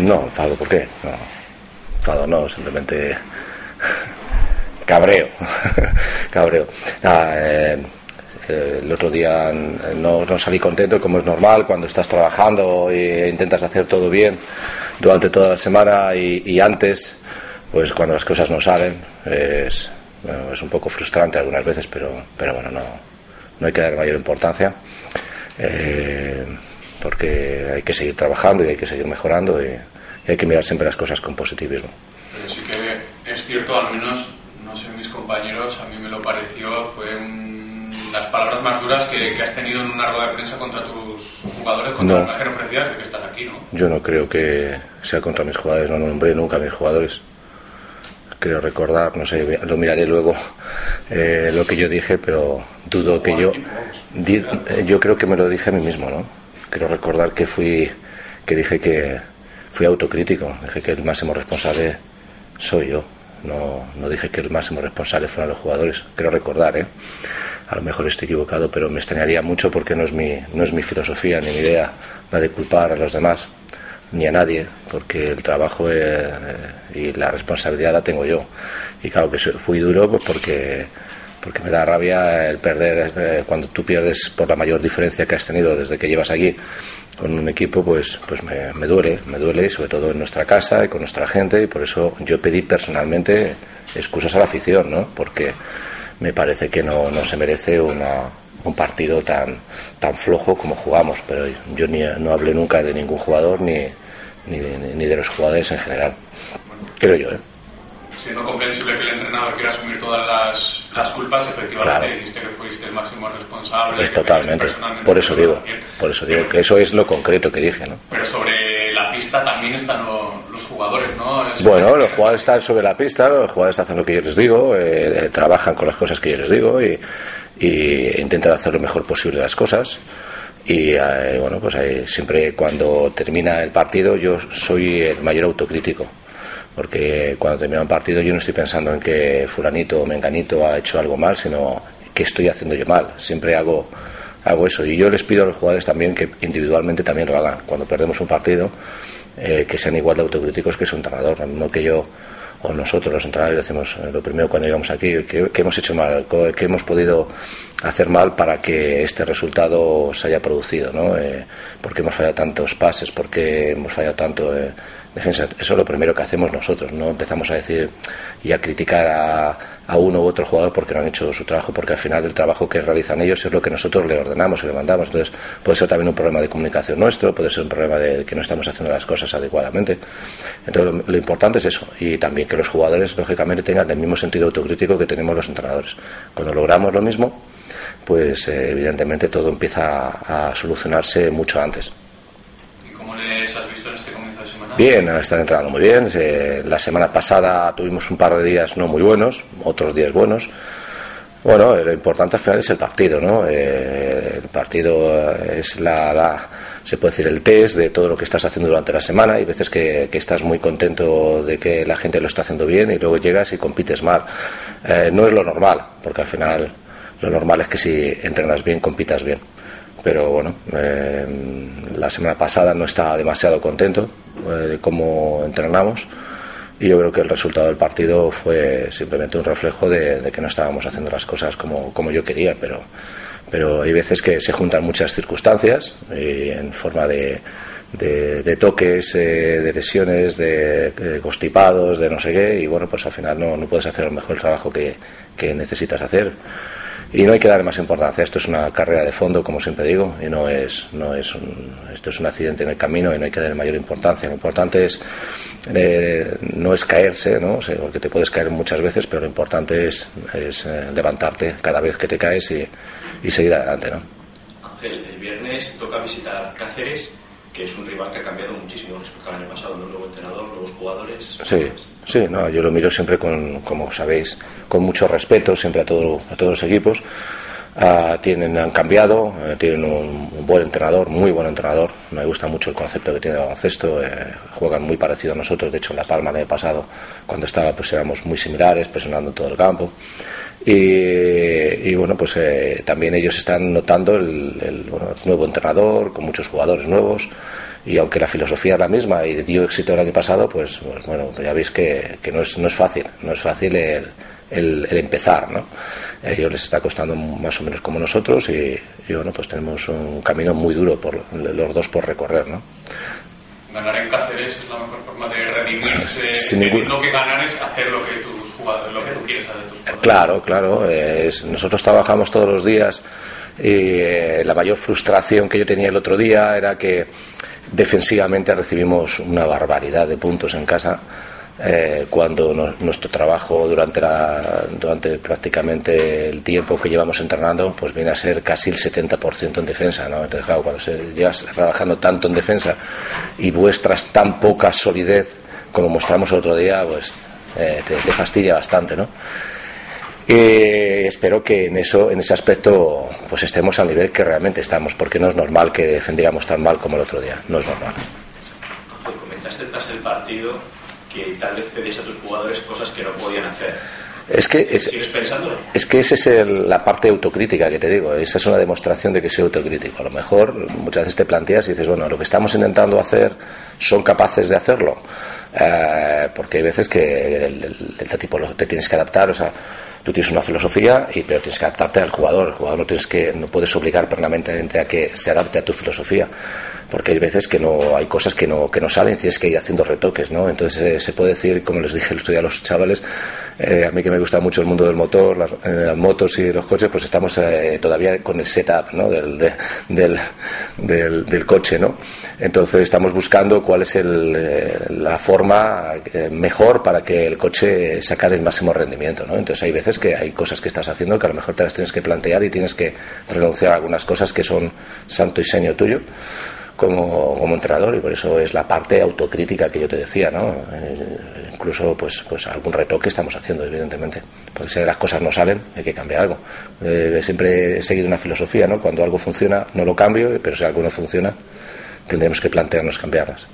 No, enfado, ¿por qué? No, enfado no, simplemente cabreo, cabreo. Eh, eh, el otro día no, no, salí contento, como es normal, cuando estás trabajando e intentas hacer todo bien durante toda la semana y, antes, pues cuando las cosas no salen, es, es un poco frustrante algunas veces, pero, pero bueno, no, no hay que dar mayor importancia. Eh, porque hay que seguir trabajando y hay que seguir mejorando y, hay que mirar siempre las cosas con positivismo. Pero sí que es cierto, al menos, no sé, mis compañeros, a mí me lo pareció, fue las palabras más duras que, has tenido en una rueda de prensa contra tus jugadores, contra no. el de que estás aquí, ¿no? Yo no creo que sea contra mis jugadores, no nombré nunca a mis jugadores. Creo recordar, no sé, lo miraré luego eh, lo que yo dije, pero dudo que yo. Yo creo que me lo dije a mí mismo, ¿no? Quiero recordar que fui, que dije que fui autocrítico, dije que el máximo responsable soy yo. No, no dije que el máximo responsable fueran los jugadores. Quiero recordar, ¿eh? A lo mejor estoy equivocado, pero me extrañaría mucho porque no es mi, no es mi filosofía ni mi idea la de culpar a los demás ni a nadie, porque el trabajo eh, y la responsabilidad la tengo yo. Y claro que fui duro pues porque porque me da rabia el perder eh, cuando tú pierdes por la mayor diferencia que has tenido desde que llevas aquí con un equipo pues pues me, me duele me duele sobre todo en nuestra casa y con nuestra gente y por eso yo pedí personalmente excusas a la afición no porque me parece que no, no se merece una, un partido tan tan flojo como jugamos pero yo ni, no hablé nunca de ningún jugador ni, ni, ni de los jugadores en general creo yo ¿eh? Siendo comprensible que el entrenador quiera asumir todas las, las culpas, efectivamente dijiste que fuiste el máximo responsable. Pues totalmente. Por eso digo, por eso digo que eso es lo concreto que dije, ¿no? Pero sobre la pista también están los, jugadores, ¿no? bueno, los jugadores están sobre la pista, los jugadores hacen lo que yo les digo, eh, trabajan con las cosas que yo les digo y, y intentan hacer lo mejor posible las cosas y eh, bueno pues siempre cuando termina el partido yo soy el mayor autocrítico porque cuando termina un partido yo no estoy pensando en que fulanito o menganito ha hecho algo mal, sino que estoy haciendo yo mal. Siempre hago, hago eso. Y yo les pido a los jugadores también que individualmente también lo hagan. Cuando perdemos un partido, eh, que sean igual de autocríticos que su entrenador. No que yo o nosotros los entrenadores decimos eh, lo primero cuando llegamos aquí, ¿qué, hemos hecho mal? ¿Qué hemos podido hacer mal para que este resultado se haya producido? ¿no? Eh, ¿Por qué hemos fallado tantos pases? ¿Por qué hemos fallado tanto? Eh, defensa. Eso es lo primero que hacemos nosotros, no empezamos a decir y a criticar a, uno u otro jugador porque no han hecho su trabajo, porque al final el trabajo que realizan ellos es lo que nosotros le ordenamos y le mandamos. Entonces puede ser también un problema de comunicación nuestro, puede ser un problema de que no estamos haciendo las cosas adecuadamente. Entonces lo, importante es eso y también que los jugadores lógicamente tengan el mismo sentido autocrítico que tenemos los entrenadores. Cuando logramos lo mismo, pues eh, evidentemente todo empieza a solucionarse mucho antes. ¿Y cómo les has visto en este Bien, están entrando muy bien. la semana pasada tuvimos un par de días no muy buenos, otros días buenos. Bueno, lo importante al final es el partido, ¿no? Eh, el partido es la, se puede decir, el test de todo lo que estás haciendo durante la semana. Hay veces que, estás muy contento de que la gente lo está haciendo bien y luego llegas y compites mal. Eh, no es lo normal, porque al final lo normal es que si entrenas bien, compitas bien pero bueno, eh, la semana pasada no estaba demasiado contento eh, de cómo entrenamos y yo creo que el resultado del partido fue simplemente un reflejo de, que no estábamos haciendo las cosas como, como yo quería, pero, pero hay veces que se juntan muchas circunstancias y en forma de, de, toques, eh, de lesiones, de, constipados, de no sé qué, y bueno, pues al final no, no puedes hacer el mejor trabajo que, que necesitas hacer y no hay que darle más importancia. Esto es una carrera de fondo, como siempre digo, y no es, no es un, esto es un accidente en el camino y no hay que darle mayor importancia. Lo importante es eh, no es caerse, ¿no? porque te puedes caer muchas veces, pero lo importante es, es eh, levantarte cada vez que te caes y, y seguir adelante, ¿no? Ángel, el viernes toca visitar Cáceres que es un rival que ha cambiado muchísimo respecto al año pasado, un nuevo entrenador, nuevos jugadores. Sí, sí, no, yo lo miro siempre con, como sabéis, con mucho respeto siempre a, todo, a todos los equipos. Ah, tienen, han cambiado, eh, tienen un, buen entrenador, muy buen entrenador. Me gusta mucho el concepto que tiene el baloncesto. Eh, juegan muy parecido a nosotros. De hecho, en La Palma el año pasado, cuando estaba, pues éramos muy similares, presionando todo el campo. Y, bueno, pues eh, también ellos están notando el, nuevo entrenador, con muchos jugadores nuevos. y aunque la filosofía es la misma y dio éxito el año pasado, pues, pues bueno, ya veis que, que, no, es, no es fácil, no es fácil el, el, el, empezar, ¿no? A ellos les está costando más o menos como nosotros y, y bueno, pues tenemos un camino muy duro por los dos por recorrer, ¿no? Ganar en Cáceres es la mejor forma de redimirse. Sin ningún... Lo que ganar es hacer lo que, tus jugadores, lo que tú quieres hacer tus jugadores. Claro, claro. Es, nosotros trabajamos todos los días y eh, la mayor frustración que yo tenía el otro día era que defensivamente recibimos una barbaridad de puntos en casa eh, cuando no, nuestro trabajo durante, la, durante prácticamente el tiempo que llevamos entrenando pues viene a ser casi el 70% en defensa ¿no? entonces claro cuando se, llevas trabajando tanto en defensa y muestras tan poca solidez como mostramos el otro día pues eh, te, te fastidia bastante ¿no? Eh, espero que en eso, en ese aspecto, pues estemos al nivel que realmente estamos, porque no es normal que defendiéramos tan mal como el otro día. No es normal. Comentaste tras el partido que tal vez pedías a tus jugadores cosas que no podían hacer. Es que es, ¿Sigues pensándolo? Es que esa es el, la parte autocrítica que te digo. Esa es una demostración de que soy autocrítico. A lo mejor muchas veces te planteas y dices, bueno, lo que estamos intentando hacer, ¿son capaces de hacerlo? Eh, porque hay veces que el, el, el, tipo te tienes que adaptar, o sea, tú tienes una filosofía y pero tienes que adaptarte al jugador. El jugador no tienes que, no puedes obligar permanentemente a que se adapte a tu filosofía porque hay veces que no hay cosas que no que no salen tienes que ir haciendo retoques no entonces eh, se puede decir como les dije el otro día a los chavales eh, a mí que me gusta mucho el mundo del motor las, eh, motos y los coches pues estamos eh, todavía con el setup ¿no? del, de, del, del, coche no entonces estamos buscando cuál es el, la forma mejor para que el coche saque el máximo rendimiento no entonces hay veces que hay cosas que estás haciendo que a lo mejor te las tienes que plantear y tienes que renunciar a algunas cosas que son santo y seño tuyo como, como entrenador y por eso es la parte autocrítica que yo te decía, ¿no? Eh, incluso pues, pues algún retoque estamos haciendo, evidentemente. Porque si las cosas no salen, hay que cambiar algo. Eh, siempre he seguido una filosofía, ¿no? Cuando algo funciona, no lo cambio, pero si algo no funciona, tendremos que plantearnos cambiarlas.